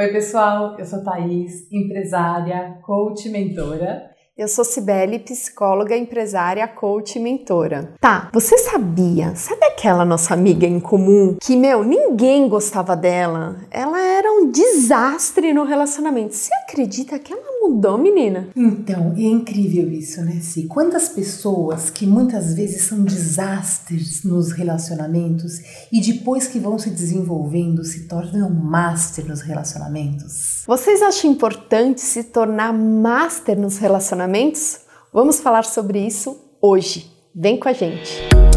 Oi, pessoal, eu sou Thaís, empresária, coach mentora. Eu sou Cibele, psicóloga, empresária, coach e mentora. Tá, você sabia? Sabe aquela nossa amiga em comum que, meu, ninguém gostava dela? Ela era um desastre no relacionamento. Você acredita que ela mudou, menina? Então, é incrível isso, né, Si? Quantas pessoas que muitas vezes são desastres nos relacionamentos e depois que vão se desenvolvendo se tornam master nos relacionamentos? Vocês acham importante se tornar master nos relacionamentos? Vamos falar sobre isso hoje. Vem com a gente!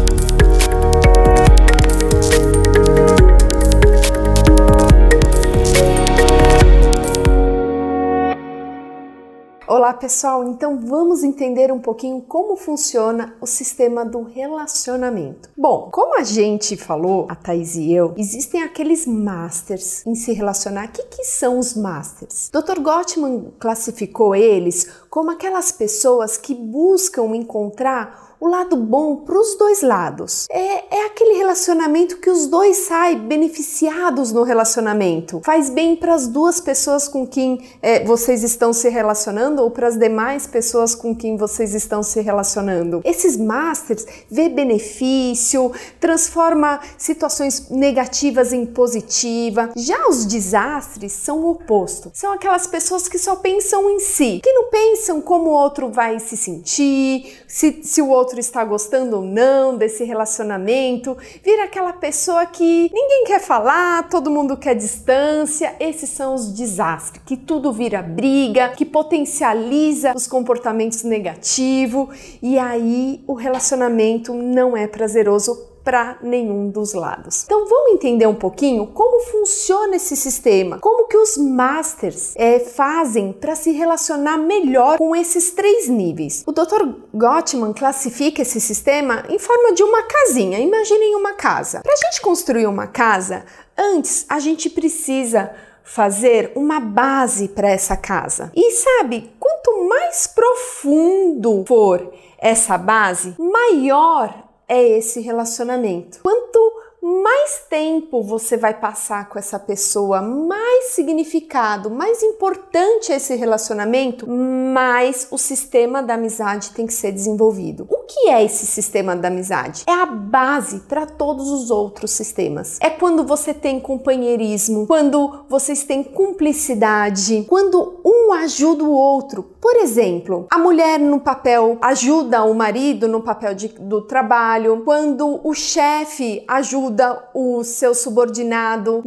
Olá pessoal, então vamos entender um pouquinho como funciona o sistema do relacionamento. Bom, como a gente falou, a Thais e eu, existem aqueles masters em se relacionar. O que, que são os masters? Dr. Gottman classificou eles como aquelas pessoas que buscam encontrar o lado bom para os dois lados. É, é aquele relacionamento que os dois saem beneficiados no relacionamento. Faz bem para as duas pessoas com quem é, vocês estão se relacionando ou para as demais pessoas com quem vocês estão se relacionando. Esses masters vê benefício, transforma situações negativas em positiva. Já os desastres são o oposto. São aquelas pessoas que só pensam em si, que não pensam como o outro vai se sentir, se, se o outro outro está gostando ou não desse relacionamento, vira aquela pessoa que ninguém quer falar, todo mundo quer distância. Esses são os desastres, que tudo vira briga, que potencializa os comportamentos negativos e aí o relacionamento não é prazeroso para nenhum dos lados. Então vamos entender um pouquinho como funciona esse sistema, como que os masters é, fazem para se relacionar melhor com esses três níveis. O Dr. Gottman classifica esse sistema em forma de uma casinha. Imaginem uma casa. Para a gente construir uma casa, antes a gente precisa fazer uma base para essa casa. E sabe, quanto mais profundo for essa base, maior é esse relacionamento. Quanto mais tempo você vai passar com essa pessoa, mais significado, mais importante é esse relacionamento, mais o sistema da amizade tem que ser desenvolvido. O que é esse sistema da amizade? É a base para todos os outros sistemas. É quando você tem companheirismo, quando vocês têm cumplicidade, quando um ajuda o outro. Por exemplo, a mulher no papel ajuda o marido no papel de, do trabalho, quando o chefe ajuda o seu subordinado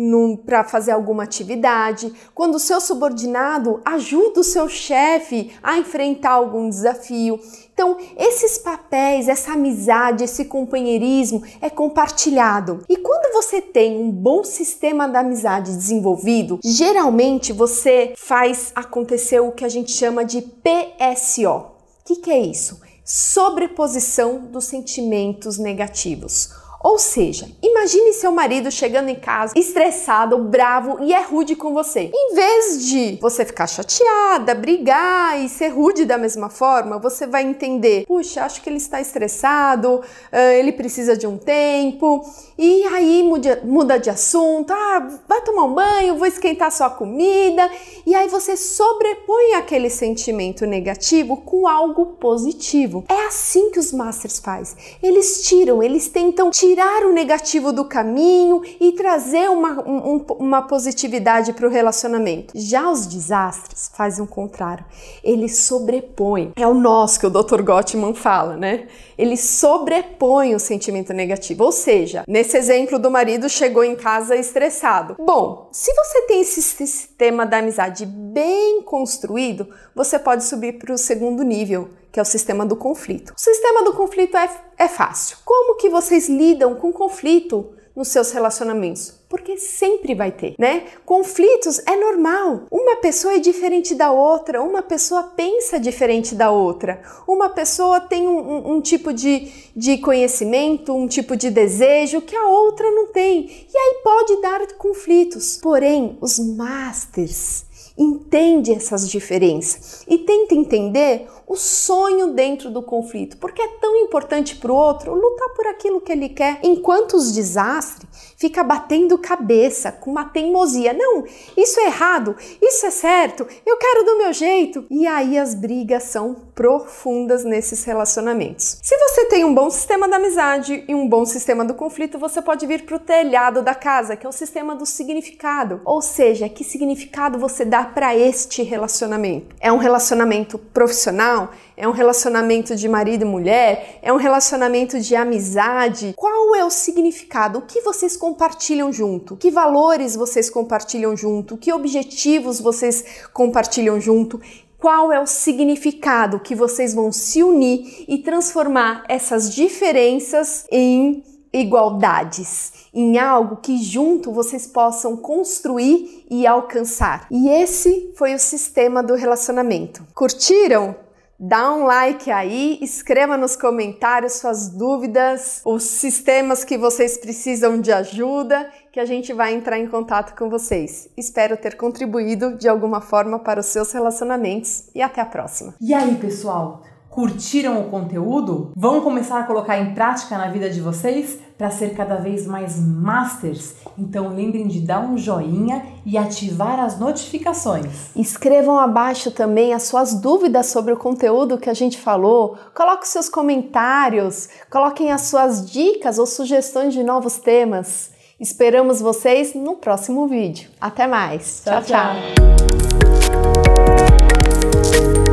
para fazer alguma atividade, quando o seu subordinado ajuda o seu chefe a enfrentar algum desafio. Então, esses papéis, essa amizade, esse companheirismo é compartilhado. E quando você tem um bom sistema da amizade desenvolvido, geralmente você faz acontecer o que a gente chama de PSO. O que, que é isso? Sobreposição dos sentimentos negativos. Ou seja, imagine seu marido chegando em casa estressado, bravo e é rude com você. Em vez de você ficar chateada, brigar e ser rude da mesma forma, você vai entender: puxa, acho que ele está estressado, ele precisa de um tempo, e aí muda, muda de assunto, ah, vai tomar um banho, vou esquentar sua comida, e aí você sobrepõe aquele sentimento negativo com algo positivo. É assim que os masters fazem. Eles tiram, eles tentam tirar tirar o negativo do caminho e trazer uma, um, uma positividade para o relacionamento. Já os desastres fazem o contrário. Eles sobrepõem. É o nós que o Dr. Gottman fala, né? Ele sobrepõe o sentimento negativo. Ou seja, nesse exemplo do marido chegou em casa estressado. Bom, se você tem esse sistema da amizade bem construído, você pode subir para o segundo nível, que é o sistema do conflito. O sistema do conflito é, é fácil. Como que vocês lidam com conflito nos seus relacionamentos? Porque sempre vai ter, né? Conflitos é normal. Uma pessoa é diferente da outra, uma pessoa pensa diferente da outra, uma pessoa tem um, um, um tipo de, de conhecimento, um tipo de desejo que a outra não tem. E aí pode dar conflitos. Porém, os masters entende essas diferenças e tenta entender o sonho dentro do conflito, porque é tão importante para o outro lutar por aquilo que ele quer, enquanto os desastres fica batendo cabeça com uma teimosia. Não, isso é errado, isso é certo, eu quero do meu jeito. E aí as brigas são profundas nesses relacionamentos. Se você tem um bom sistema da amizade e um bom sistema do conflito, você pode vir para o telhado da casa, que é o sistema do significado. Ou seja, que significado você dá para este relacionamento? É um relacionamento profissional? É um relacionamento de marido e mulher? É um relacionamento de amizade? Qual é o significado? O que vocês compartilham junto? Que valores vocês compartilham junto? Que objetivos vocês compartilham junto? Qual é o significado que vocês vão se unir e transformar essas diferenças em igualdades, em algo que junto vocês possam construir e alcançar. E esse foi o sistema do relacionamento. Curtiram? Dá um like aí, escreva nos comentários suas dúvidas, os sistemas que vocês precisam de ajuda, que a gente vai entrar em contato com vocês. Espero ter contribuído de alguma forma para os seus relacionamentos e até a próxima. E aí, pessoal? Curtiram o conteúdo? Vão começar a colocar em prática na vida de vocês para ser cada vez mais masters? Então lembrem de dar um joinha e ativar as notificações. Escrevam abaixo também as suas dúvidas sobre o conteúdo que a gente falou. Coloquem seus comentários, coloquem as suas dicas ou sugestões de novos temas. Esperamos vocês no próximo vídeo. Até mais. tchau. tchau. tchau.